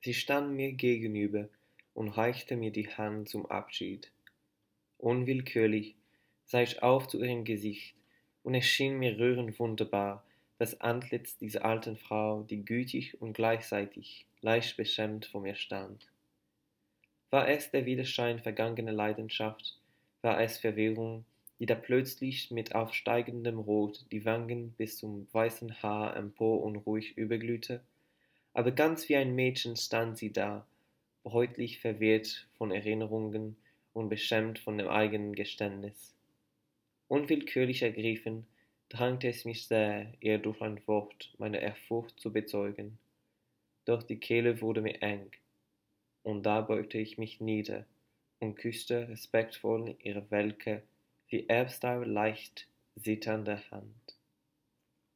Sie stand mir gegenüber und reichte mir die Hand zum Abschied. Unwillkürlich sah ich auf zu ihrem Gesicht, und es schien mir rührend wunderbar, das Antlitz dieser alten Frau, die gütig und gleichzeitig leicht beschämt vor mir stand. War es der Widerschein vergangener Leidenschaft, war es Verwirrung, die da plötzlich mit aufsteigendem Rot die Wangen bis zum weißen Haar empor und ruhig überglühte? Aber ganz wie ein Mädchen stand sie da, bräutlich verwirrt von Erinnerungen und beschämt von dem eigenen Geständnis. Unwillkürlich ergriffen, drängte es mich sehr, ihr durch ein Wort meine Ehrfurcht zu bezeugen. Doch die Kehle wurde mir eng, und da beugte ich mich nieder und küsste respektvoll ihre welke, wie Erbstau leicht zitternde Hand.